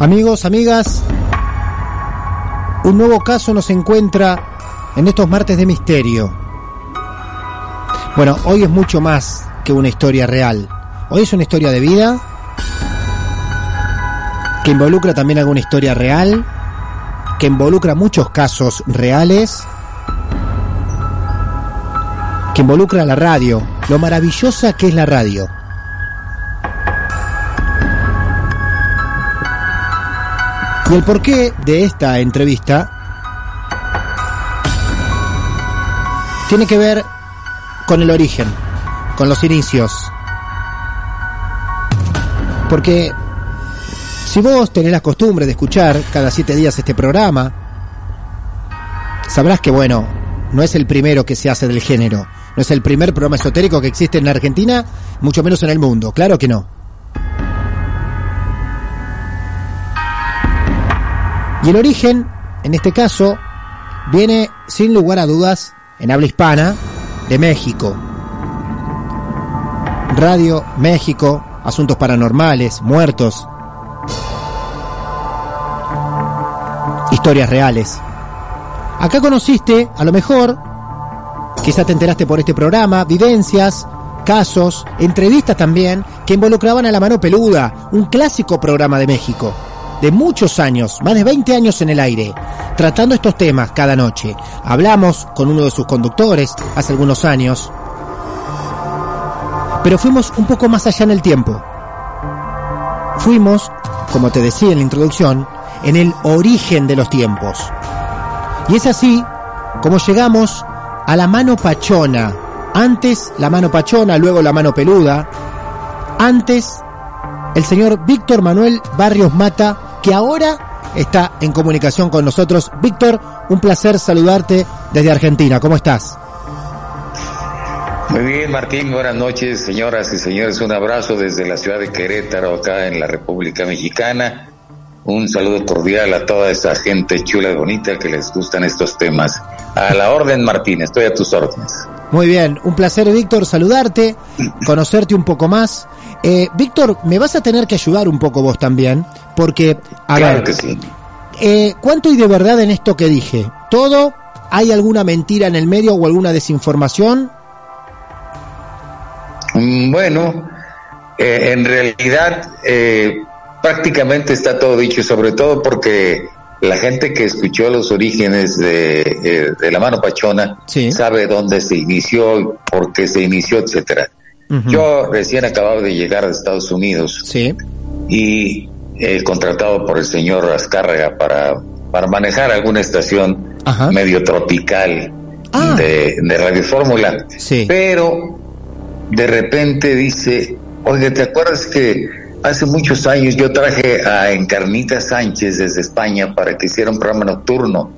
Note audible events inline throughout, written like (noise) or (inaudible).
Amigos, amigas, un nuevo caso nos encuentra en estos martes de misterio. Bueno, hoy es mucho más que una historia real. Hoy es una historia de vida que involucra también alguna historia real, que involucra muchos casos reales, que involucra la radio, lo maravillosa que es la radio. Y el porqué de esta entrevista tiene que ver con el origen, con los inicios. Porque si vos tenés la costumbre de escuchar cada siete días este programa, sabrás que, bueno, no es el primero que se hace del género, no es el primer programa esotérico que existe en la Argentina, mucho menos en el mundo, claro que no. Y el origen, en este caso, viene sin lugar a dudas en habla hispana de México. Radio México, asuntos paranormales, muertos, historias reales. Acá conociste, a lo mejor, quizá te enteraste por este programa, vivencias, casos, entrevistas también, que involucraban a la mano peluda, un clásico programa de México de muchos años, más de 20 años en el aire, tratando estos temas cada noche. Hablamos con uno de sus conductores hace algunos años, pero fuimos un poco más allá en el tiempo. Fuimos, como te decía en la introducción, en el origen de los tiempos. Y es así como llegamos a la mano pachona. Antes la mano pachona, luego la mano peluda. Antes el señor Víctor Manuel Barrios Mata que ahora está en comunicación con nosotros. Víctor, un placer saludarte desde Argentina. ¿Cómo estás? Muy bien, Martín. Buenas noches, señoras y señores. Un abrazo desde la ciudad de Querétaro, acá en la República Mexicana. Un saludo cordial a toda esa gente chula y bonita que les gustan estos temas. A la orden, Martín. Estoy a tus órdenes. Muy bien, un placer Víctor saludarte, (laughs) conocerte un poco más. Eh, Víctor, me vas a tener que ayudar un poco vos también, porque, a claro que sí. Eh, ¿cuánto hay de verdad en esto que dije? ¿Todo? ¿Hay alguna mentira en el medio o alguna desinformación? Mm, bueno, eh, en realidad prácticamente está todo dicho, sobre todo porque la gente que escuchó los orígenes de, eh, de la mano pachona sabe dónde se inició, por qué se inició, etcétera. Yo recién acababa de llegar de Estados Unidos sí. y he contratado por el señor Azcárraga para, para manejar alguna estación medio tropical ah. de, de Radio Fórmula. Sí. Pero de repente dice, oye, ¿te acuerdas que Hace muchos años yo traje a Encarnita Sánchez desde España para que hiciera un programa nocturno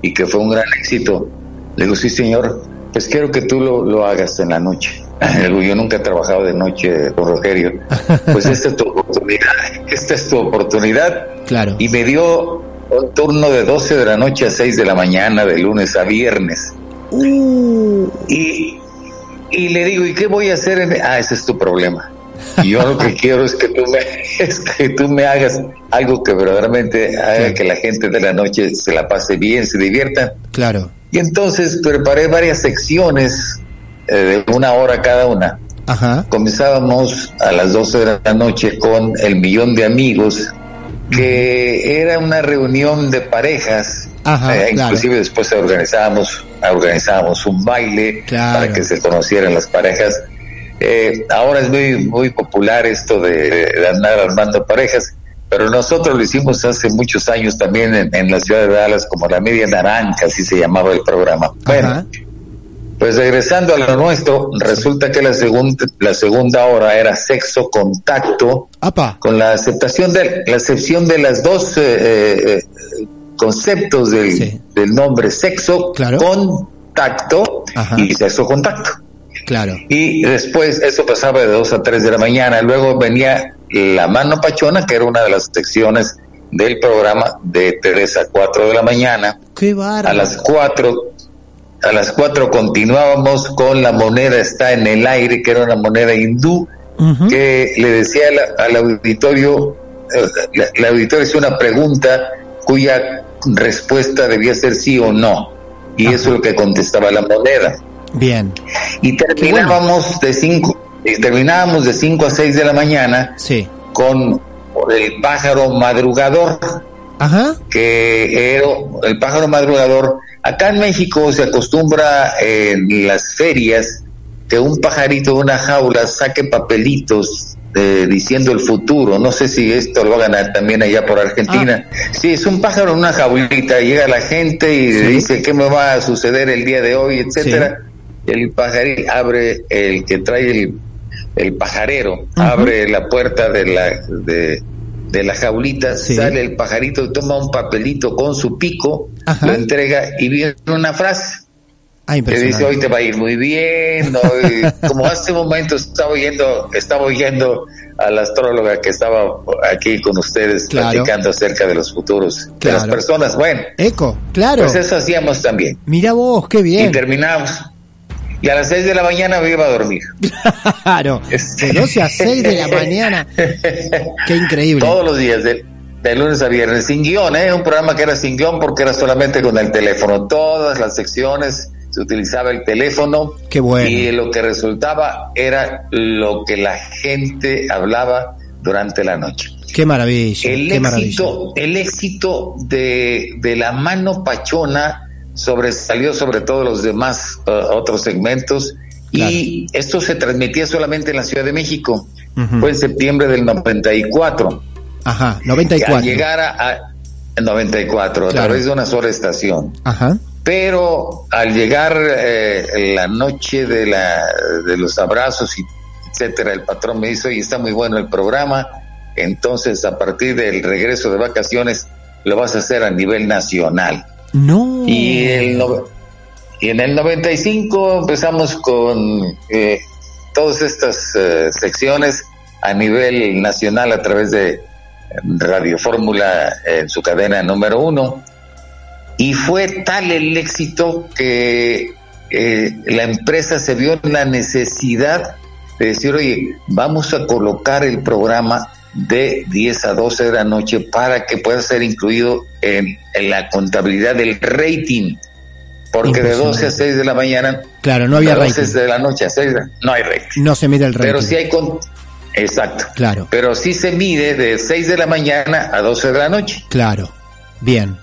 y que fue un gran éxito. Le digo, sí señor, pues quiero que tú lo, lo hagas en la noche. (laughs) Yo nunca he trabajado de noche con Rogerio. (laughs) Pues esta es tu oportunidad, esta es tu oportunidad. Claro. Y me dio un turno de 12 de la noche a 6 de la mañana, de lunes a viernes. Uh, Y, y le digo, ¿y qué voy a hacer? En... Ah, ese es tu problema. Y yo lo que (laughs) quiero es que tú me, (laughs) es que tú me hagas algo que verdaderamente haga Sí. que la gente de la noche se la pase bien, se divierta. claro. Y entonces preparé varias secciones eh, de una hora cada una. Ajá. Comenzábamos a las 12 de la noche con El Millón de Amigos, que era una reunión de parejas. Ajá, Eh, claro. Inclusive después organizábamos, organizábamos un baile Claro. para que se conocieran las parejas. Eh, ahora es muy, muy popular esto de, de andar armando parejas, pero nosotros lo hicimos hace muchos años también en, en la ciudad de Dallas como la media naranja, así se llamaba el programa. Bueno, Ajá. pues regresando a lo nuestro, resulta que la segunda, la segunda hora era sexo contacto Apa. con la aceptación de la excepción de las dos eh, eh, eh, conceptos del, Sí. del nombre sexo Claro. contacto Ajá. y sexo contacto. Claro. Y después eso pasaba de 2 a 3 de la mañana. Luego venía la mano pachona, que era una de las secciones del programa de 3 a 4 de la mañana. Qué. A las 4 a las 4 continuábamos con la moneda está en el aire, que era una moneda hindú, que le decía al, al auditorio, eh, la, la auditorio hizo una pregunta cuya respuesta debía ser sí o no. Y eso es lo que contestaba la moneda Bien. y terminábamos de 5 y terminábamos de 5 a 6 de la mañana Sí. con el pájaro madrugador Ajá. que era el pájaro madrugador acá en México se acostumbra en las ferias que un pajarito de una jaula saque papelitos eh, diciendo el futuro. No sé si esto lo hagan también allá por Argentina. Sí, es un pájaro en una jaulita. Llega la gente y Sí. dice qué me va a suceder el día de hoy, etcétera. El pajarito abre el que trae el, el pajarero, abre la puerta de la de, de la jaulita, Sí. sale el pajarito y toma un papelito con su pico, Ajá. lo entrega y viene una frase Ah, que dice hoy te va a ir muy bien hoy- como hace un momento estaba oyendo estaba oyendo a la astróloga que estaba aquí con ustedes Claro. platicando acerca de los futuros de Claro. las personas bueno Eco, claro. pues eso hacíamos también Mira vos, qué y bien. terminamos y a las seis de la mañana me iba a dormir (laughs) Claro. De 12 a 6 de la mañana. (laughs) Qué increíble. todos los días de, de lunes a viernes sin guion ¿eh? un programa que era sin guion porque era solamente con el teléfono todas las secciones se utilizaba el teléfono Qué bueno. y lo que resultaba era lo que la gente hablaba durante la noche. Qué maravilla. El qué maravilla. éxito, el éxito de, de la mano pachona sobresalió sobre todos los demás uh, otros segmentos y esto se transmitía solamente en la Ciudad de México. Fue en septiembre del 94. Ajá, Y 94. Al llegar a, a- en 94 a Claro. través de una sola estación. Ajá. Pero al llegar eh, la noche de, la, de los abrazos y etcétera, el patrón me dice, oye, está muy bueno el programa, entonces a partir del regreso de vacaciones lo vas a hacer a nivel nacional. No. Y, el no- y en el 95 empezamos con eh, todas estas eh, secciones a nivel nacional a través de Radio Fórmula en su cadena número uno. Y fue tal el éxito que eh, la empresa se vio en la necesidad de decir, oye, vamos a colocar el programa de 10 a 12 de la noche para que pueda ser incluido en, en la contabilidad del rating. Porque de 12 a 6 de la mañana, Claro, no había de 12 rating. de la noche a 6 de- no hay rating. No se mide el rating. Pero sí hay con... Exacto. Claro, Pero sí se mide de 6 de la mañana a 12 de la noche. claro. Bien.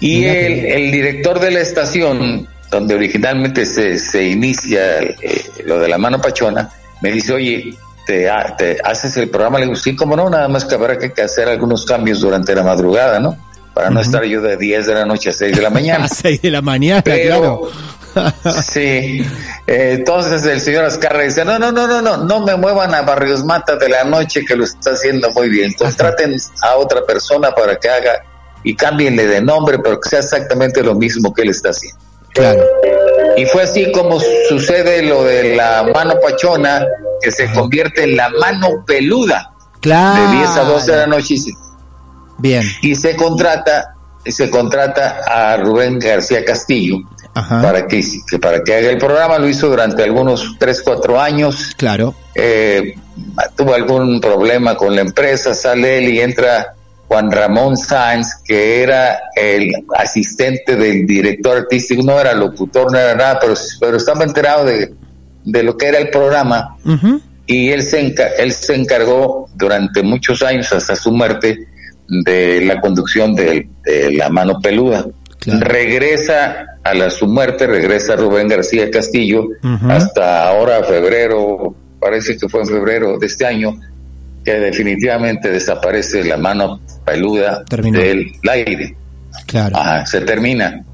Y el, el director de la estación, donde originalmente se, se inicia eh, lo de la mano pachona, me dice, oye, ¿te, te haces el programa? Le digo, sí, como no, nada más que habrá que hacer algunos cambios durante la madrugada, ¿no? Para no estar yo de 10 de la noche a 6 de la (laughs) mañana. A 6 de la mañana, Pero, claro. (laughs) sí, Eh, entonces el señor Azcarra dice, no, no, no, no, no, no me muevan a Barrios Mata de la noche que lo está haciendo muy bien. Contraten a otra persona para que haga y cámbienle de nombre, pero que sea exactamente lo mismo que él está haciendo. Claro. Y fue así como sucede lo de la mano pachona, que se convierte en la mano peluda. Claro. De 10 a 12 de la noche. Bien. Y se contrata, se contrata a Rubén García Castillo para que, que, para que haga el programa. Lo hizo durante algunos 3, 4 años. Claro. Eh, tuvo algún problema con la empresa, sale él y entra Juan Ramón Sáenz, que era el asistente del director artístico, no era locutor, no era nada, pero, pero estaba enterado de, de lo que era el programa. Y él se, él se encargó durante muchos años, hasta su muerte, de la conducción de, La Mano Peluda. Regresa a la, su muerte, regresa Rubén García Castillo, hasta ahora, febrero, parece que fue en febrero de este año, que definitivamente desaparece la mano peluda del aire. Claro. se termina.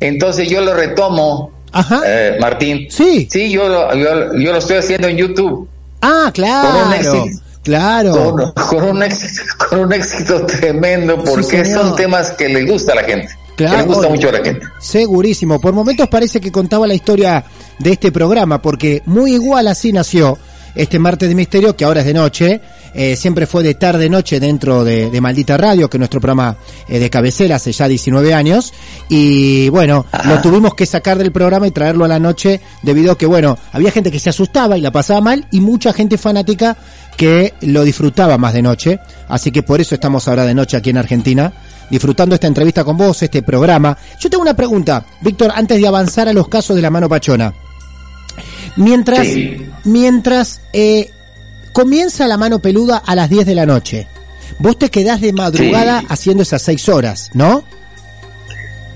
Entonces yo lo retomo, Ajá. Eh, Martín. Sí. Sí, yo lo, yo, lo estoy haciendo en YouTube. Ah, claro. Claro. Con, un éxito, con un éxito tremendo, porque son temas que le gusta a la gente. Claro, que le gusta mucho a la gente. Segurísimo. Por momentos parece que contaba la historia de este programa, porque muy igual así nació este martes de misterio, que ahora es de noche, eh, siempre fue de tarde noche dentro de, Maldita Radio, que es nuestro programa eh, de cabecera hace ya 19 años, y bueno, lo tuvimos que sacar del programa y traerlo a la noche debido a que, bueno, había gente que se asustaba y la pasaba mal, y mucha gente fanática que lo disfrutaba más de noche, así que por eso estamos ahora de noche aquí en Argentina, disfrutando esta entrevista con vos, este programa. Yo tengo una pregunta, Víctor, antes de avanzar a los casos de la mano pachona. Mientras, mientras eh, comienza la mano peluda a las 10 de la noche, vos te quedás de madrugada haciendo esas 6 horas, ¿no?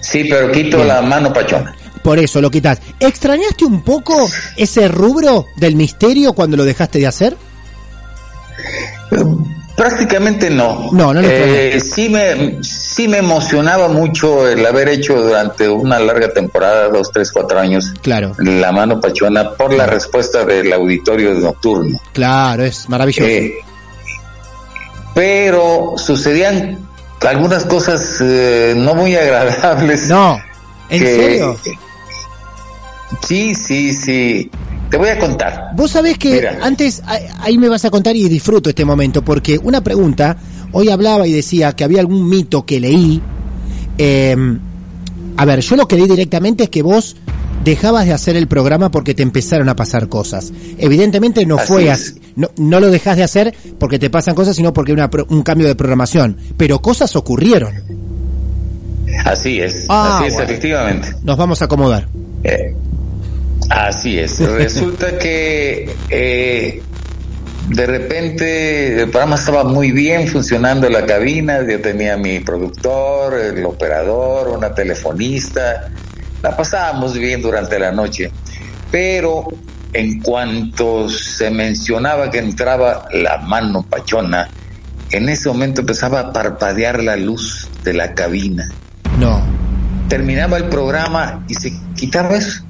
Sí, pero quito la mano pachona. Por eso lo quitas. ¿Extrañaste un poco ese rubro del misterio cuando lo dejaste de hacer? Prácticamente no. No, no eh, sí me sí me emocionaba mucho el haber hecho durante una larga temporada, dos, tres, cuatro años, claro. la mano pachona por la respuesta del auditorio nocturno. Claro, es maravilloso. Eh, pero sucedían algunas cosas eh, no muy agradables. No, ¿en serio? Sí, sí, sí. Te voy a contar. Vos sabés que antes, ahí me vas a contar y disfruto este momento, porque una pregunta, hoy hablaba y decía que había algún mito que leí. Em, a ver, yo lo que leí directamente es que vos dejabas de hacer el programa porque te empezaron a pasar cosas. Evidentemente no fue así. No, no, lo dejas de hacer porque te pasan cosas, sino porque hay un cambio de programación. Pero cosas ocurrieron. Así es, ah, así es, efectivamente. Nos vamos a acomodar. Eh, Así es. (laughs) Resulta que eh, de repente el programa estaba muy bien funcionando la cabina. Yo tenía mi productor, el operador, una telefonista. La pasábamos bien durante la noche. Pero en cuanto se mencionaba que entraba la mano pachona, en ese momento empezaba a parpadear la luz de la cabina. No. Terminaba el programa y se quitaba eso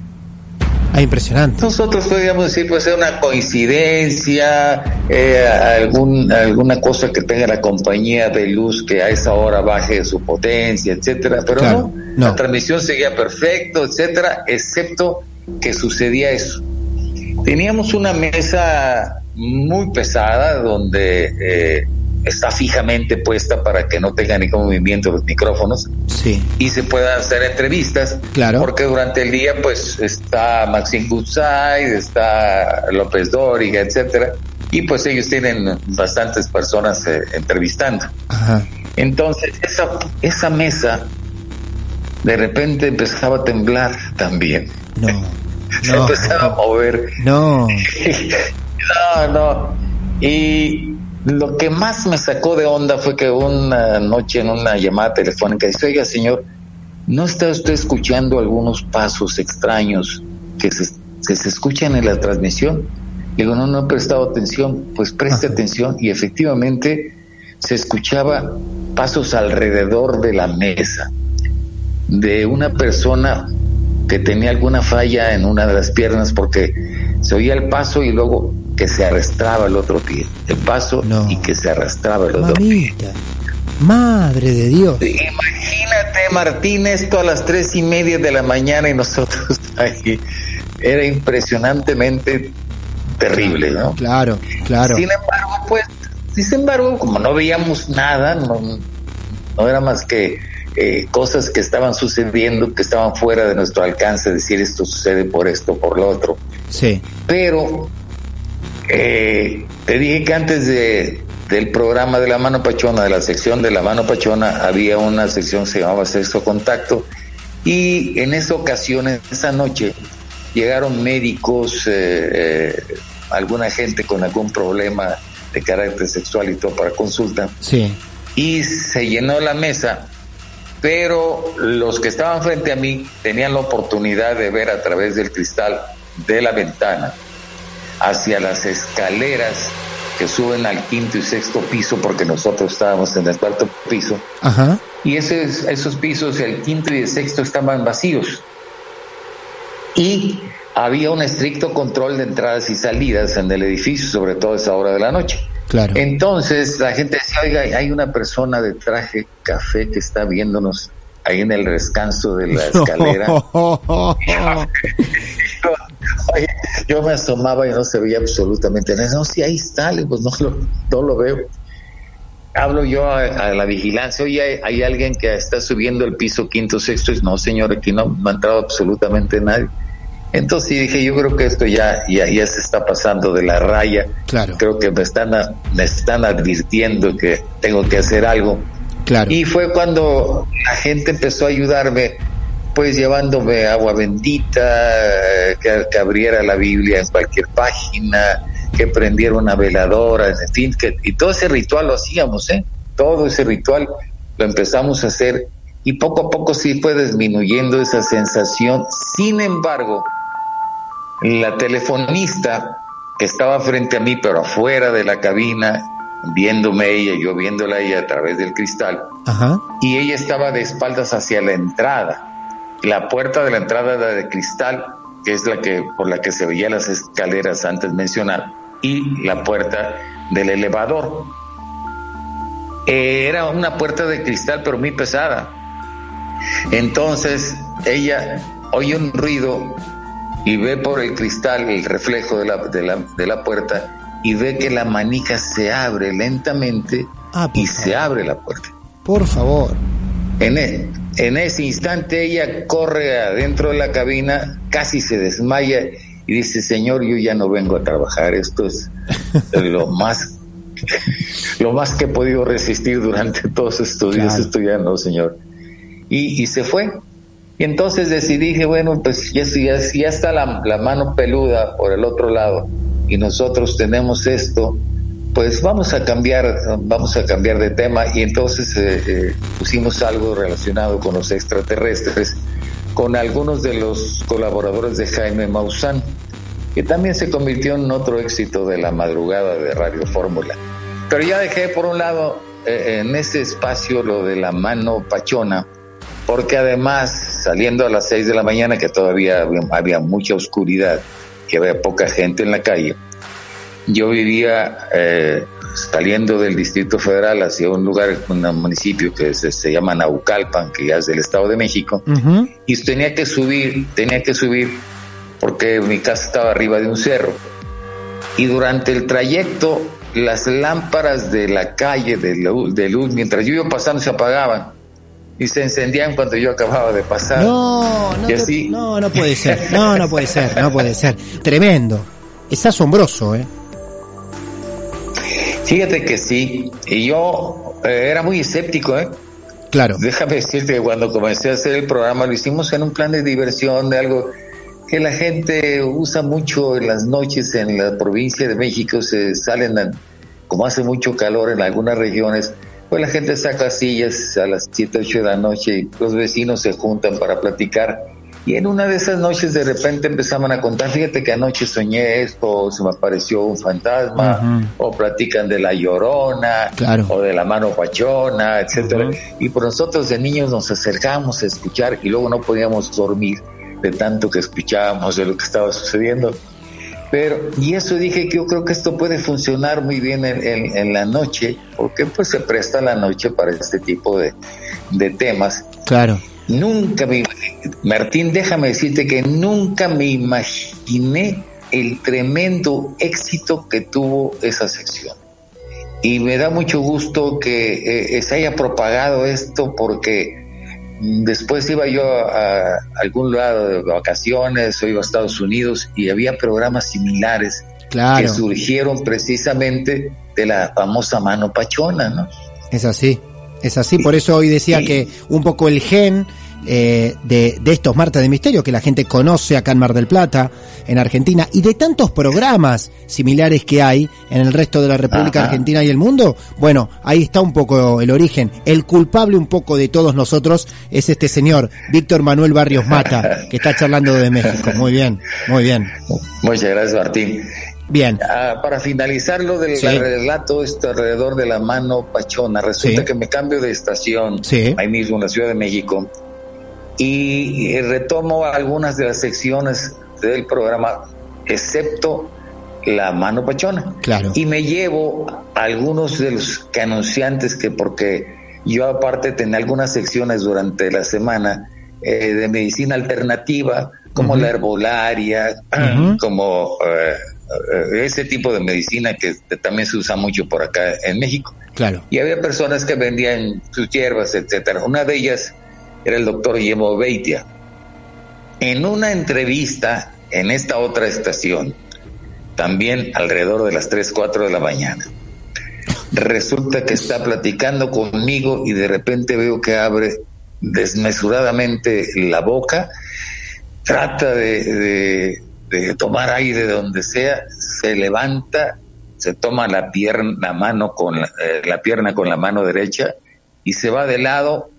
Ah, impresionante. Nosotros podríamos decir, pues es una coincidencia, eh, algún, alguna cosa que tenga la compañía de luz que a esa hora baje su potencia, etcétera, pero no, la transmisión seguía perfecto, etcétera, excepto que sucedía eso. Teníamos una mesa muy pesada donde eh, está fijamente puesta para que no tenga ningún movimiento los micrófonos sí. y se puedan hacer entrevistas. Claro. Porque durante el día pues está Maxine Goodside, está López Dóriga, etcétera, y pues ellos tienen bastantes personas eh, entrevistando. Ajá. Entonces esa, esa mesa de repente empezaba a temblar también. No. (laughs) se empezaba a mover. No. (laughs) no, no. Y lo que más me sacó de onda fue que una noche en una llamada telefónica dice, oiga señor, ¿no está usted escuchando algunos pasos extraños que se, se escuchan en la transmisión? Digo, no, no he prestado atención. Pues preste atención y efectivamente se escuchaba pasos alrededor de la mesa de una persona que tenía alguna falla en una de las piernas porque se oía el paso y luego que se arrastraba el otro pie, el paso y que se arrastraba el otro pie. Madre de Dios. Imagínate, Martín esto a las tres y media de la mañana y nosotros (laughs) ahí. Era impresionantemente terrible, ¿no? Claro, claro. Sin embargo, pues, sin embargo, como no veíamos nada, no, no era más que eh, cosas que estaban sucediendo, que estaban fuera de nuestro alcance, decir esto sucede por esto, por lo otro. Sí. Pero eh, te dije que antes de, del programa de la mano pachona, de la sección de la mano pachona, había una sección que se llamaba Sexto Contacto y en esa ocasión, en esa noche, llegaron médicos, eh, eh, alguna gente con algún problema de carácter sexual y todo para consulta. Sí. Y se llenó la mesa, pero los que estaban frente a mí tenían la oportunidad de ver a través del cristal de la ventana hacia las escaleras que suben al quinto y sexto piso porque nosotros estábamos en el cuarto piso. Ajá. Y esos, esos pisos, el quinto y el sexto, estaban vacíos. Y había un estricto control de entradas y salidas en el edificio, sobre todo a esa hora de la noche. Claro. Entonces la gente decía, oiga, hay una persona de traje café que está viéndonos ahí en el descanso de la (laughs) escalera. Oye, (laughs) yo me asomaba y no se veía absolutamente nada. No, si ahí está, pues no lo, no lo veo. Hablo yo a, a la vigilancia, oye, hay, hay alguien que está subiendo el piso quinto, sexto. Y, no, señor, aquí no, no ha entrado absolutamente nadie. Entonces dije, yo creo que esto ya, ya, ya se está pasando de la raya. Claro. Creo que me están, me están advirtiendo que tengo que hacer algo. Claro. Y fue cuando la gente empezó a ayudarme, pues llevándome agua bendita, que, que abriera la Biblia en cualquier página, que prendiera una veladora, en fin, que, y todo ese ritual lo hacíamos, ¿eh? Todo ese ritual lo empezamos a hacer y poco a poco sí fue disminuyendo esa sensación. Sin embargo, la telefonista que estaba frente a mí, pero afuera de la cabina, viéndome ella, yo viéndola ella a través del cristal, Ajá. y ella estaba de espaldas hacia la entrada. La puerta de la entrada era de cristal, que es la que por la que se veían las escaleras antes mencionadas, y la puerta del elevador. Eh, era una puerta de cristal, pero muy pesada. Entonces ella oye un ruido y ve por el cristal el reflejo de la, de la, de la puerta y ve que la manija se abre lentamente Ah, y se abre la puerta. Por favor. En, e- en ese instante ella corre adentro de la cabina, casi se desmaya y dice, Señor, yo ya no vengo a trabajar, esto es (laughs) lo más, lo más que he podido resistir durante todos estos días, Claro. esto ya no, Señor. Y, y se fue. Y entonces decidí, dije, bueno, pues ya, ya, ya está la, la mano peluda por el otro lado y nosotros tenemos esto, pues vamos a cambiar, vamos a cambiar de tema y entonces eh, eh, pusimos algo relacionado con los extraterrestres, con algunos de los colaboradores de Jaime Maussan, que también se convirtió en otro éxito de la madrugada de Radio Fórmula. Pero ya dejé por un lado eh, en ese espacio lo de la mano pachona, porque además saliendo a las 6 de la mañana, que todavía había, había mucha oscuridad, que había poca gente en la calle, yo vivía eh, saliendo del Distrito Federal hacia un lugar, un municipio que se, se llama Naucalpan, que ya es del Estado de México, y tenía que subir, tenía que subir porque mi casa estaba arriba de un cerro. Y durante el trayecto, las lámparas de la calle de luz, de luz mientras yo iba pasando, se apagaban y se encendían cuando yo acababa de pasar. No, no, Y te- así- no, no puede ser. No, no puede ser, no puede ser. Tremendo. Es asombroso, ¿eh? Fíjate que sí, y yo eh, era muy escéptico, ¿eh? Claro. Déjame decirte que cuando comencé a hacer el programa lo hicimos en un plan de diversión, de algo que la gente usa mucho en las noches en la provincia de México, se salen, a- como hace mucho calor en algunas regiones, pues la gente saca sillas a las 7, 8 de la noche y los vecinos se juntan para platicar. Y en una de esas noches de repente empezaban a contar, fíjate que anoche soñé esto, o se me apareció un fantasma, o platican de la llorona, Claro. o de la mano pachona, etcétera. Y por nosotros de niños nos acercábamos a escuchar y luego no podíamos dormir de tanto que escuchábamos de lo que estaba sucediendo. Pero, y eso dije que yo creo que esto puede funcionar muy bien en, en, la noche, porque pues se presta la noche para este tipo de, de temas. Claro. Nunca me, Martín, déjame decirte que nunca me imaginé el tremendo éxito que tuvo esa sección. Y me da mucho gusto que eh, se haya propagado esto porque Después iba yo a, algún lado de vacaciones o iba a Estados Unidos y había programas similares que surgieron precisamente de la famosa mano pachona, ¿no? Es así, es así. Por eso hoy decía que un poco el gen eh, de, de, estos martes de misterio que la gente conoce acá en Mar del Plata, en Argentina, y de tantos programas similares que hay en el resto de la República Argentina y el mundo, bueno, ahí está un poco el origen. El culpable un poco de todos nosotros es este señor, Víctor Manuel Barrios Mata, que está charlando de México. Muy bien, muy bien. Muchas gracias, Martín. Bien. Ah, para finalizar lo del relato este alrededor de la mano pachona, resulta que me cambio de estación ahí mismo en la Ciudad de México y retomo algunas de las secciones del programa, excepto la mano pachona. Claro. Y me llevo algunos de los anunciantes que porque yo aparte tenía algunas secciones durante la semana eh, de medicina alternativa, como la herbolaria, (clears throat) como eh, eh, ese tipo de medicina que también se usa mucho por acá en México. Claro. Y había personas que vendían sus hierbas, etcétera. Una de ellas era el doctor Guillermo Beitia. En una entrevista en esta otra estación, también alrededor de las 3, 4 de la mañana, resulta que está platicando conmigo y de repente veo que abre desmesuradamente la boca, trata de, tomar aire de donde sea, se levanta, se toma la pierna, mano con la, eh, la pierna con la mano derecha y se va de lado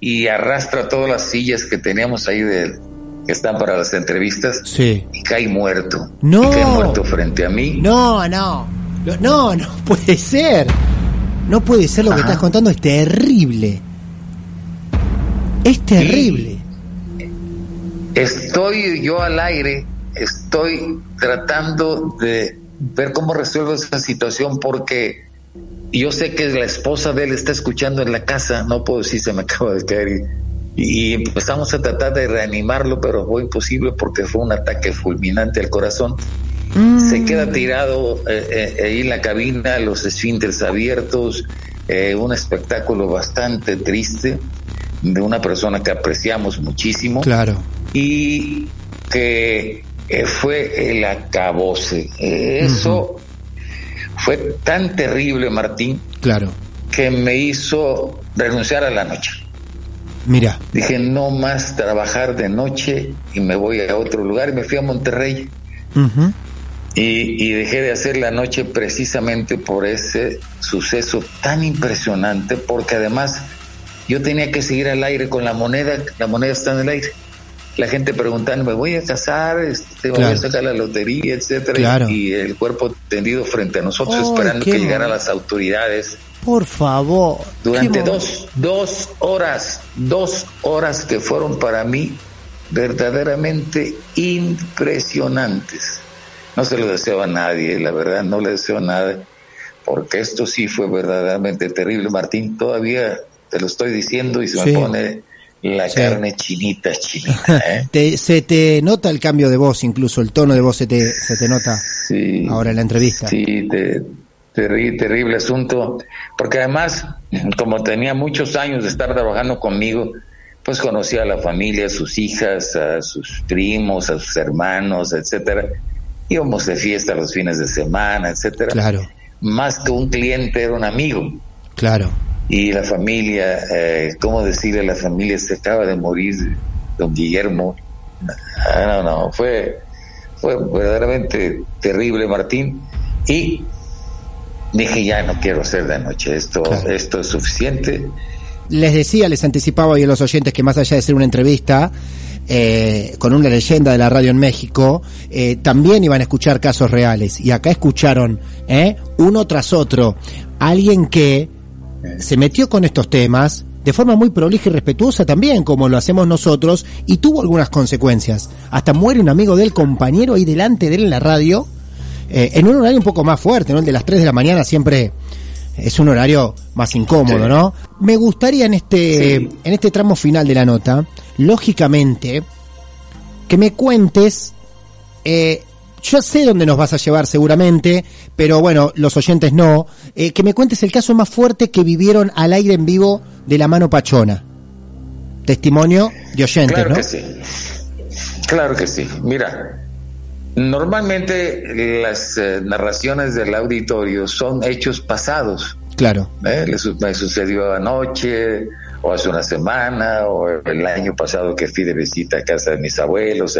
y arrastra todas las sillas que teníamos ahí de que están para las entrevistas sí. y cae muerto. No. Y cae muerto frente a mí. No, no. No, no (laughs) puede ser. No puede ser lo que estás contando, es terrible. Es terrible. estoy yo al aire, estoy tratando de ver cómo resuelvo esa situación porque yo sé que la esposa de él está escuchando en la casa, no puedo decir, se me acaba de caer. Y, empezamos a tratar de reanimarlo, pero fue imposible porque fue un ataque fulminante al corazón. Mm. Se queda tirado eh, eh, ahí en la cabina, los esfínteres abiertos, eh, un espectáculo bastante triste de una persona que apreciamos muchísimo. Claro. Y que fue el acabose. eso fue tan terrible, Martín. Claro. Que me hizo renunciar a la noche. Mira. Dije, no más trabajar de noche y me voy a otro lugar y me fui a Monterrey. y, dejé de hacer la noche precisamente por ese suceso tan impresionante, porque además yo tenía que seguir al aire con la moneda, la moneda está en el aire la gente preguntando, me voy a casar, este, voy a sacar la lotería, etcétera, y, el cuerpo tendido frente a nosotros esperando que llegaran las autoridades. Por favor. Durante dos, dos horas, dos horas que fueron para mí verdaderamente impresionantes. No se lo deseo a nadie, la verdad, no le deseo a nada, porque esto sí fue verdaderamente terrible. Martín, todavía te lo estoy diciendo y se me pone la carne chinita, chinita. (laughs) ¿eh? se te nota el cambio de voz, incluso el tono de voz se te, se te nota ahora en la entrevista. Sí, terrible asunto, porque además, como tenía muchos años de estar trabajando conmigo, pues conocía a la familia, a sus hijas, a sus primos, a sus hermanos, etcétera. Íbamos de fiesta los fines de semana, etcétera. Claro. Más que un cliente era un amigo. Claro y la familia, eh, ¿cómo decirle? La familia se acaba de morir, don Guillermo. Ah, no, no, fue, fue verdaderamente terrible, Martín. Y dije, ya no quiero hacer de noche, esto, esto es suficiente. Les decía, les anticipaba hoy a los oyentes que más allá de ser una entrevista, eh, con una leyenda de la radio en México, eh, también iban a escuchar casos reales. Y acá escucharon, ¿eh? uno tras otro, alguien que se metió con estos temas de forma muy prolija y respetuosa también, como lo hacemos nosotros, y tuvo algunas consecuencias. Hasta muere un amigo del compañero ahí delante de él en la radio, eh, en un horario un poco más fuerte, ¿no? El de las 3 de la mañana siempre es un horario más incómodo, ¿no? Me gustaría en este, en este tramo final de la nota, lógicamente, que me cuentes, eh, yo sé dónde nos vas a llevar seguramente, pero bueno, los oyentes no, eh, que me cuentes el caso más fuerte que vivieron al aire en vivo de la mano Pachona. Testimonio de oyentes, claro ¿no? que sí. Claro que sí. Mira, normalmente las eh, narraciones del auditorio son hechos pasados. Claro. ¿eh? Le su- Me sucedió anoche, o hace una semana, o el año pasado que fui de visita a casa de mis abuelos,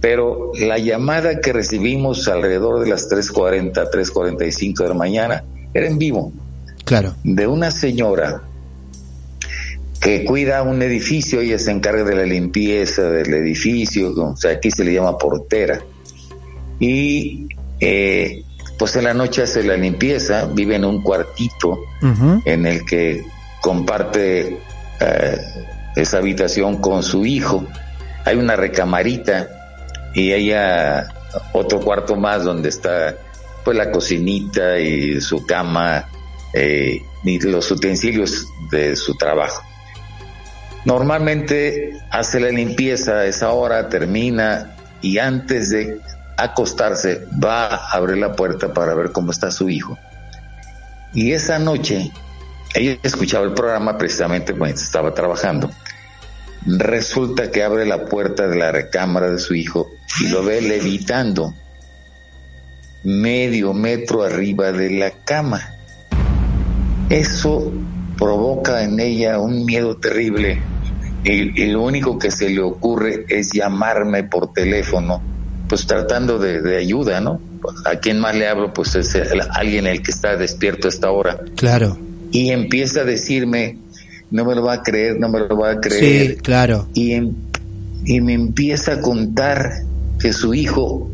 Pero la llamada que recibimos alrededor de las 3.40, 3.45 de la mañana era en vivo, Claro. de una señora que cuida un edificio, ella se encarga de la limpieza del edificio, o sea, aquí se le llama portera. Y eh, pues en la noche hace la limpieza, vive en un cuartito en el que comparte eh, esa habitación con su hijo. Hay una recamarita y ella otro cuarto más donde está pues la cocinita y su cama eh, y los utensilios de su trabajo. Normalmente hace la limpieza a esa hora, termina y antes de acostarse va a abrir la puerta para ver cómo está su hijo. Y esa noche ella escuchaba el programa precisamente cuando estaba trabajando. Resulta que abre la puerta de la recámara de su hijo y lo ve levitando medio metro arriba de la cama. Eso provoca en ella un miedo terrible y, y lo único que se le ocurre es llamarme por teléfono, pues tratando de, de ayuda, ¿no? ¿A quién más le hablo? Pues es el- alguien el que está despierto a esta hora Claro. y empieza a decirme, no me lo va a creer, no me lo va a Sí, creer. claro. Y, y me empieza a contar que su hijo,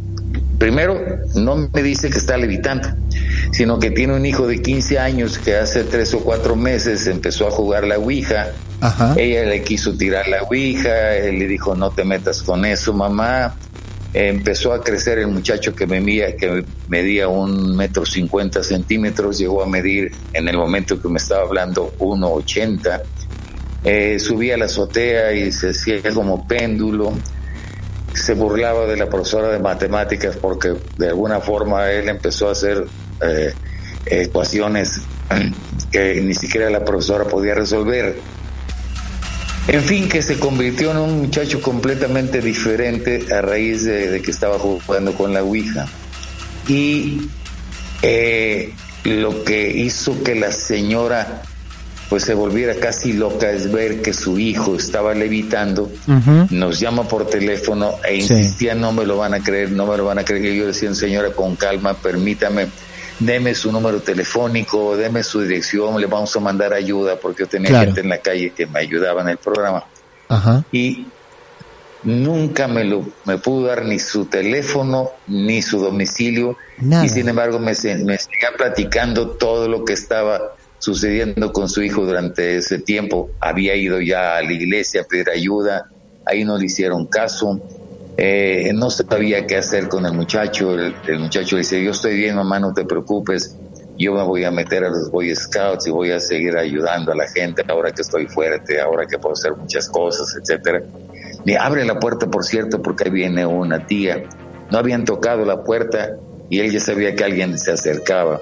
primero, no me dice que está levitando, sino que tiene un hijo de 15 años que hace tres o cuatro meses empezó a jugar la Ouija. Ajá. Ella le quiso tirar la Ouija, él le dijo, no te metas con eso, mamá. Empezó a crecer el muchacho que me medía, que medía un metro cincuenta centímetros, llegó a medir en el momento que me estaba hablando 1,80. Eh, subía a la azotea y se hacía como péndulo. Se burlaba de la profesora de matemáticas porque de alguna forma él empezó a hacer eh, ecuaciones (clears throat) que ni siquiera la profesora podía resolver. En fin, que se convirtió en un muchacho completamente diferente a raíz de, de que estaba jugando con la Ouija. Y eh, lo que hizo que la señora pues se volviera casi loca es ver que su hijo estaba levitando, nos llama por teléfono e Sí. insistía, no me lo van a creer, no me lo van a creer. Y yo decía, señora, con calma, permítame, deme su número telefónico, deme su dirección, le vamos a mandar ayuda, porque yo tenía Claro. gente en la calle que me ayudaba en el programa. Ajá. Y nunca me lo me pudo dar ni su teléfono ni su domicilio Nada. y sin embargo me, me seguía platicando todo lo que estaba sucediendo con su hijo durante ese tiempo había ido ya a la iglesia a pedir ayuda ahí no le hicieron caso eh, no sabía qué hacer con el muchacho el, muchacho dice yo estoy bien mamá no te preocupes yo me voy a meter a los Boy Scouts y voy a seguir ayudando a la gente ahora que estoy fuerte, ahora que puedo hacer muchas cosas, etcétera. Me abre la puerta, por cierto, porque ahí viene una tía. No habían tocado la puerta y él ya sabía que alguien se acercaba.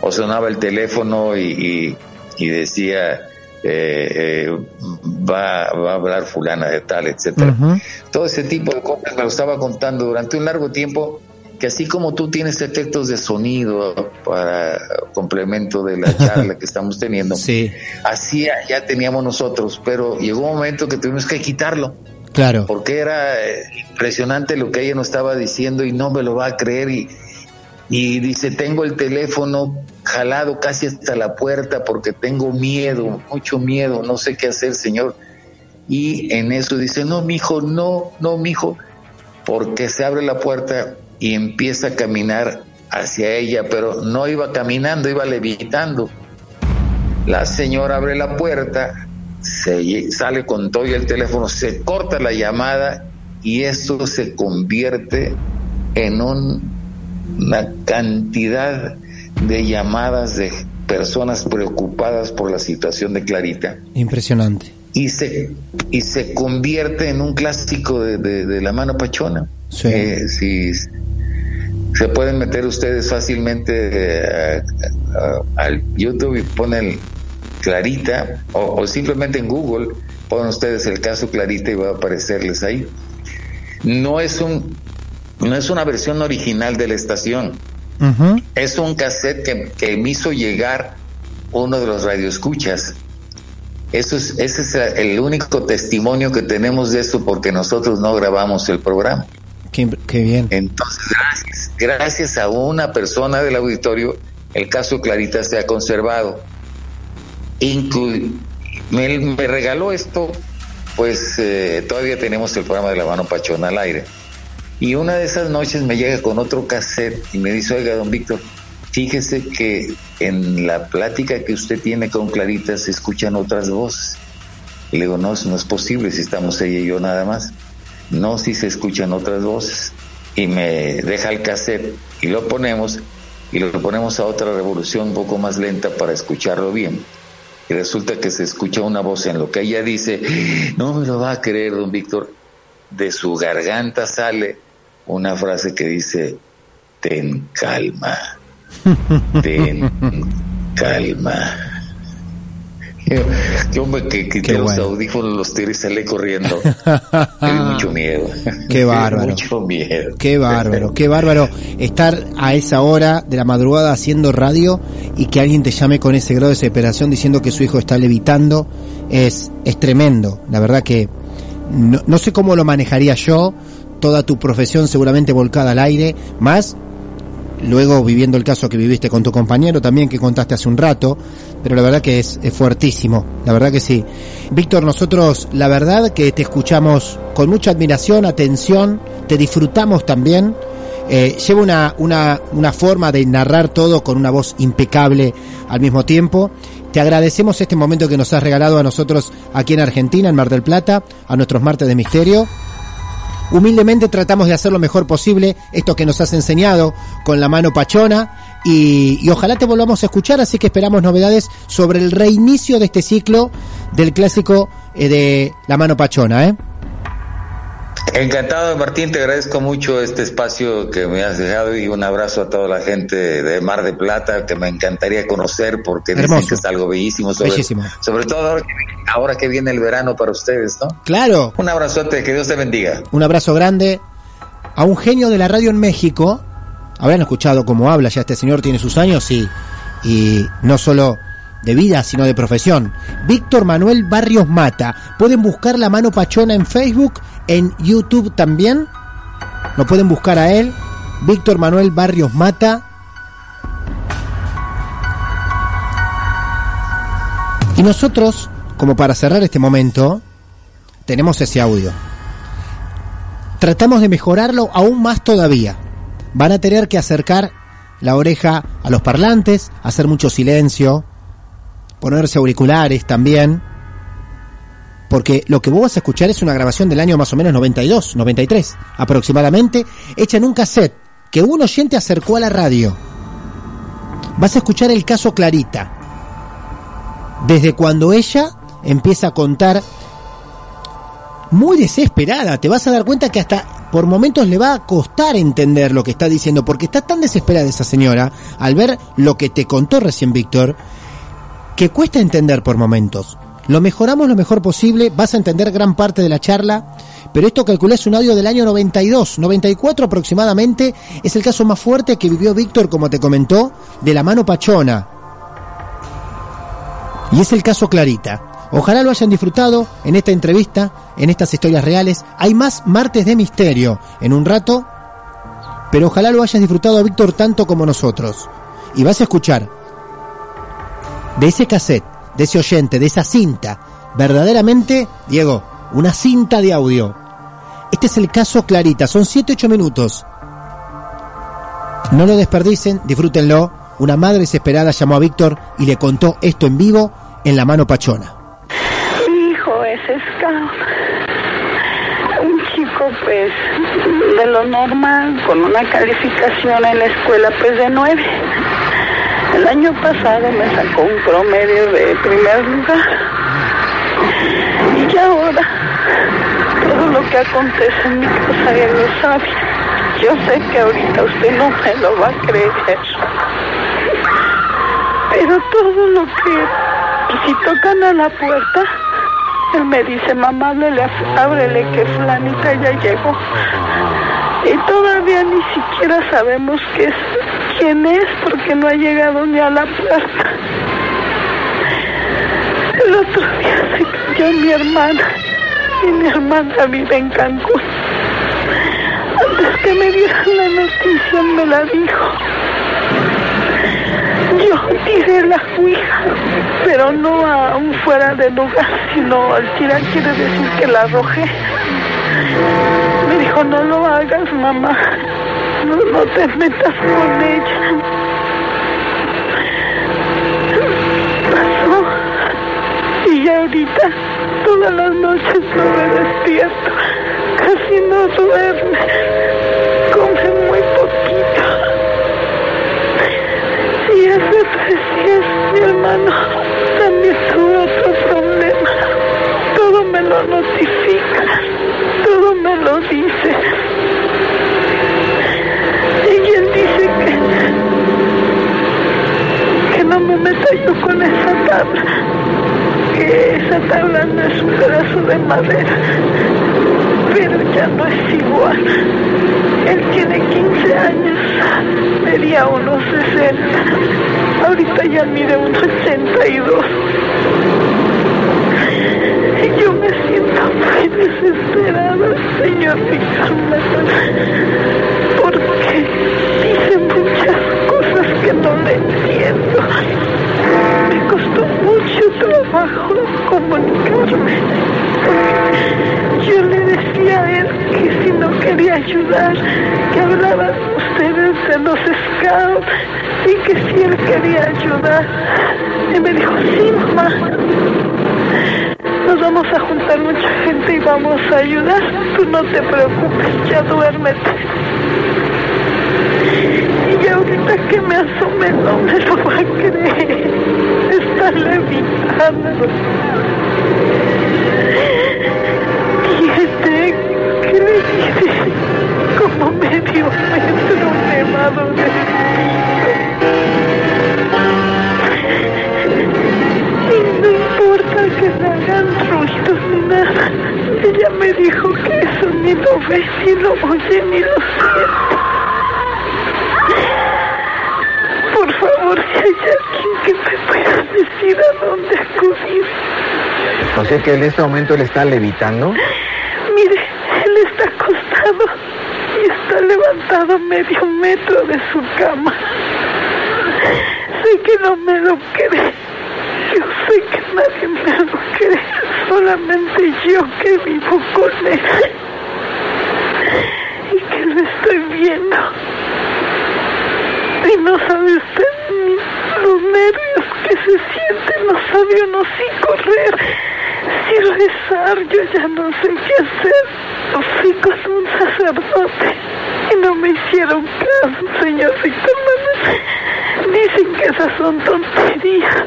O sonaba el teléfono y, y decía, eh, eh, va, va a hablar fulana de tal, etcétera. Ujú. Todo ese tipo de cosas me lo estaba contando durante un largo tiempo, que así como tú tienes efectos de sonido para complemento de la (laughs) charla que estamos teniendo, Sí, así ya teníamos nosotros, pero llegó un momento que tuvimos que quitarlo, claro. porque era eh, impresionante lo que ella nos estaba diciendo y no me lo va a creer y, y dice, tengo el teléfono jalado casi hasta la puerta porque tengo miedo, mucho miedo, no sé qué hacer, señor. Y en eso dice, no, mijo, no, no, mijo, porque se abre la puerta y empieza a caminar hacia ella, pero no iba caminando, iba levitando. La señora abre la puerta, se sale con todo y el teléfono, se corta la llamada y esto se convierte en un una cantidad de llamadas de personas preocupadas por la situación de Clarita. Impresionante. Y se, y se convierte en un clásico de, de, la mano pachona. Sí. Eh, si, se pueden meter ustedes fácilmente eh, al YouTube y ponen Clarita o, o, simplemente en Google ponen ustedes el caso Clarita y va a aparecerles ahí. No es un no es una versión original de la estación. Es un cassette que, que, me hizo llegar uno de los radioescuchas. Eso es, ese es el único testimonio que tenemos de esto porque nosotros no grabamos el programa. Qué, bien. Entonces, gracias, gracias a una persona del auditorio, el caso Clarita se ha conservado. me, me, regaló esto, pues eh, todavía tenemos el programa de la mano pachona al aire. Y una de esas noches me llega con otro cassette y me dice, oiga, don Víctor, fíjese que en la plática que usted tiene con Clarita se escuchan otras voces. Le digo, no, no es posible si estamos ella y yo nada más. No, si se escuchan otras voces. Y me deja el cassette y lo ponemos y lo ponemos a otra revolución un poco más lenta para escucharlo bien. Y resulta que se escucha una voz en lo que ella dice, no me lo va a creer, don Víctor, de su garganta sale una frase que dice, ten calma, (laughs) ten calma. Yo, me que quité los audífonos, los tiré y salí corriendo. (laughs) Mucho miedo. Qué bárbaro. mucho miedo. Qué bárbaro, qué bárbaro estar a esa hora de la madrugada haciendo radio y que alguien te llame con ese grado de desesperación diciendo que su hijo está levitando. Es, es tremendo. La verdad que no, no sé cómo lo manejaría yo toda tu profesión seguramente volcada al aire, más luego viviendo el caso que viviste con tu compañero también que contaste hace un rato, pero la verdad que es, fuertísimo, la verdad que sí. Víctor, nosotros la verdad que te escuchamos con mucha admiración, atención, te disfrutamos también. Eh, lleva una, una, una forma de narrar todo con una voz impecable al mismo tiempo. Te agradecemos este momento que nos has regalado a nosotros aquí en Argentina, en Mar del Plata, a nuestros martes de misterio. Humildemente tratamos de hacer lo mejor posible esto que nos has enseñado con la mano pachona y, ojalá te volvamos a escuchar, así que esperamos novedades sobre el reinicio de este ciclo del clásico eh, de la mano pachona. ¿eh? Encantado, Martín, te agradezco mucho este espacio que me has dejado y un abrazo a toda la gente de Mar de Plata que me encantaría conocer porque dicen que es algo bellísimo, sobre, sobre todo ahora que, viene el verano para ustedes, ¿no? Claro. Un abrazote, que Dios te bendiga. Un abrazo grande a un genio de la radio en México. Habrán escuchado cómo habla, ya este señor tiene sus años y, y no solo de vida, sino de profesión. Víctor Manuel Barrios Mata. Pueden buscar la mano pachona en Facebook, en YouTube también. Lo pueden buscar a él. Víctor Manuel Barrios Mata. Y nosotros, como para cerrar este momento, tenemos ese audio. Tratamos de mejorarlo aún más todavía. Van a tener que acercar la oreja a los parlantes, hacer mucho silencio, ponerse auriculares también, porque lo que vos vas a escuchar es una grabación del año más o menos 92, 93 aproximadamente, hecha en un cassette que un oyente acercó a la radio. Vas a escuchar el caso Clarita, desde cuando ella empieza a contar muy desesperada, te vas a dar cuenta que hasta por momentos le va a costar entender lo que está diciendo, porque está tan desesperada esa señora al ver lo que te contó recién Víctor, que cuesta entender por momentos. Lo mejoramos lo mejor posible, vas a entender gran parte de la charla, pero esto calculé es un audio del año 92, 94 aproximadamente, es el caso más fuerte que vivió Víctor, como te comentó, de la mano pachona. Y es el caso Clarita. Ojalá lo hayan disfrutado en esta entrevista, en estas historias reales. Hay más martes de misterio en un rato, pero ojalá lo hayas disfrutado Víctor tanto como nosotros. Y vas a escuchar de ese cassette, de ese oyente, de esa cinta, verdaderamente, Diego, una cinta de audio. Este es el caso Clarita, son 7-8 minutos. No lo desperdicen, disfrútenlo. Una madre desesperada llamó a Víctor y le contó esto en vivo en la mano pachona. Mi hijo es Scout. Un chico pues, de lo normal, con una calificación en la escuela, pues, de nueve. El año pasado me sacó un promedio de primer lugar. Y ahora, todo lo que acontece en mi casa, él lo sabe. Yo sé que ahorita usted no me lo va a creer. Pero todo lo que, si tocan a la puerta, él me dice, mamá, ábrele, ábrele que flanita ya llegó. Y todavía ni siquiera sabemos qué es, quién es porque no ha llegado ni a la puerta. El otro día se cayó mi hermana y mi hermana vive en Cancún. Antes que me dieran la noticia me la dijo. Yo tiré la ouija, pero no a un fuera de lugar, sino al tirar quiere decir que la arrojé. Me dijo, no lo hagas, mamá. No, te metas con ella. Pasó. Y ya ahorita, todas las noches no me despierto. Casi no duerme. Come muy poquito. Y hace tres días mi hermano también tuvo otro problema. Todo me lo notifica, todo me lo dice. Y él dice que, no me meta yo con esa tabla, que esa tabla no es un pedazo de madera, pero ya no es igual. Él tiene 15 años, medía unos 60, ahorita ya mide unos 82. Y yo me siento muy desesperada, señor Ricardo, que le entiendo. Me costó mucho trabajo comunicarme. Yo le decía a él que si no quería ayudar, que hablaban ustedes de los scouts y que si él quería ayudar. Y me dijo, sí, mamá. Nos vamos a juntar mucha gente y vamos a ayudar. Tú no te preocupes, ya duérmete. Y que me asome no me lo va a creer. Está levitando. ¿qué le dice? Como medio metro nevado de Y no importa que le hagan ruidos nada. Ella me dijo que eso ni lo ve, ni lo oye, ni lo siente. Hay alguien que me pueda decir a dónde acudir. O sea que en este momento él está levitando. Mire, él está acostado y está levantado medio metro de su cama. Sé que no me lo cree. Yo sé que nadie me lo cree. Solamente yo que vivo con él. Y que lo estoy viendo. Y no sabe usted nervios que se sienten. No sabe uno si correr, si rezar. Yo ya no sé qué hacer. Fui con un sacerdote y no me hicieron caso, señorita Manuel. Dicen que esas son tonterías.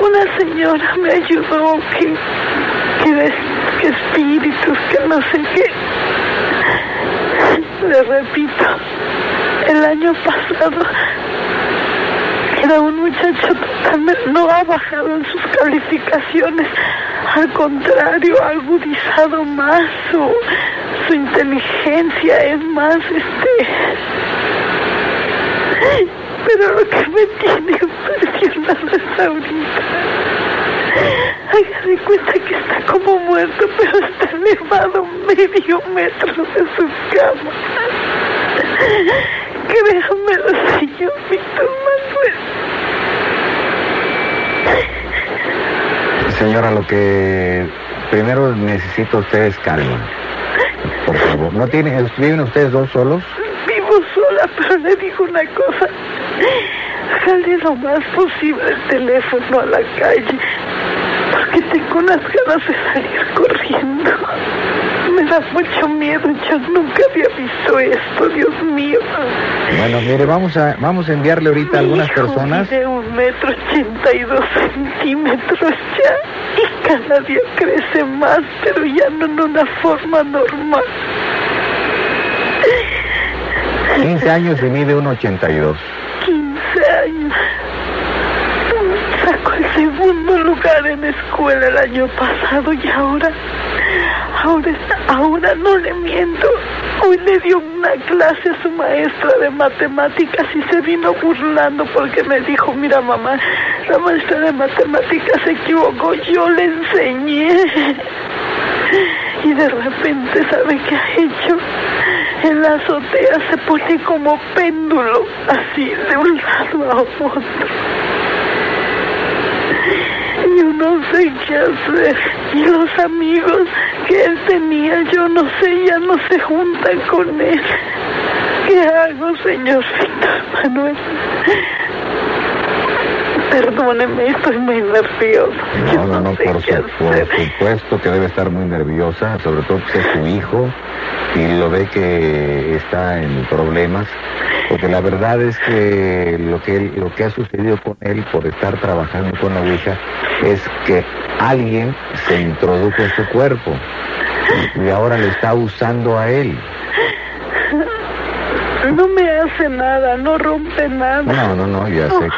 Una señora me ayudó que, que, que espíritus, que no sé qué. Le repito, el año pasado era un muchacho totalmente, no ha bajado en sus calificaciones, al contrario, ha agudizado más su, su inteligencia, es más, este... Pero lo que me tiene impresionado es ahorita. Haga de cuenta que está como muerto, pero está elevado medio metro de su cama. Créamelo, señor Víctor Manuel. Señora, lo que primero necesito usted es calma. Por favor. ¿No tiene, viven ustedes dos solos? Vivo sola, pero le digo una cosa. Jale lo más posible el teléfono a la calle, porque tengo unas ganas de salir corriendo. Da mucho miedo. Yo nunca había visto esto, Dios mío. Bueno, mire, vamos a, vamos a enviarle ahorita a algunas hijo personas. mide un metro ochenta y dos centímetros ya. Y cada día crece más, pero ya no en una forma normal. 15 años y mide 1,82. 15 años. Sacó el segundo lugar en escuela el año pasado y ahora, ahora, ahora no le miento. Hoy le dio una clase a su maestra de matemáticas y se vino burlando porque me dijo, mira mamá, la maestra de matemáticas se equivocó, yo le enseñé. Y de repente, ¿sabe qué ha hecho? En la azotea se pone como péndulo, así, de un lado a otro. Yo no sé qué hacer. Y los amigos que él tenía, yo no sé, ya no se juntan con él. ¿Qué hago, señor Víctor Manuel? Perdóneme, estoy muy nervioso. No, no, no, sé por, su- por supuesto que debe estar muy nerviosa, sobre todo que es su hijo y lo ve que está en problemas, porque la verdad es que lo que él- lo que ha sucedido con él por estar trabajando con la Ouija es que alguien se introdujo en su cuerpo y, y ahora le está usando a él. No me hace nada, no rompe nada. No, no, no, ya sé.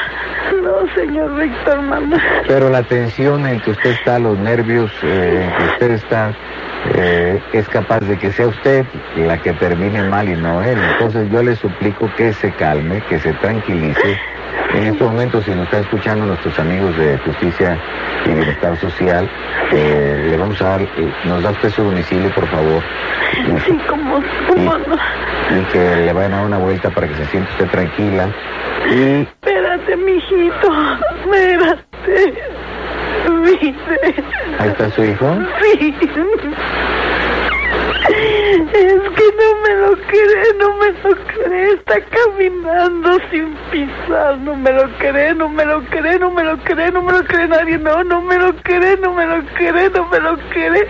No, señor Víctor Manuel. Pero la tensión en que usted está, los nervios eh, en que usted está, eh, es capaz de que sea usted la que termine mal y no él. Entonces yo le suplico que se calme, que se tranquilice. En estos momentos, si nos están escuchando nuestros amigos de Justicia y Bienestar Social, eh, le vamos a dar, eh, nos da usted su domicilio, por favor, Sí, como, como no. y que le vayan a dar una vuelta para que se sienta usted tranquila. Y Espérate, mijito. Espérate. Viste. Ahí está su hijo. Sí. Es que no me lo cree, no me lo cree. Está caminando sin pisar. No me lo cree, no me lo cree, no me lo cree, no me lo cree nadie. No, no me lo cree, no me lo cree, no me lo cree.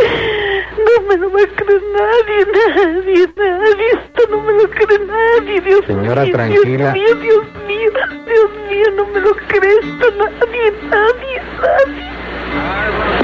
No me lo va a creer nadie, nadie, nadie. Esto no me lo cree nadie, Dios Señora, mío. tranquila. Dios mío, Dios mío, Dios mío, no me lo cree esto nadie, nadie, nadie.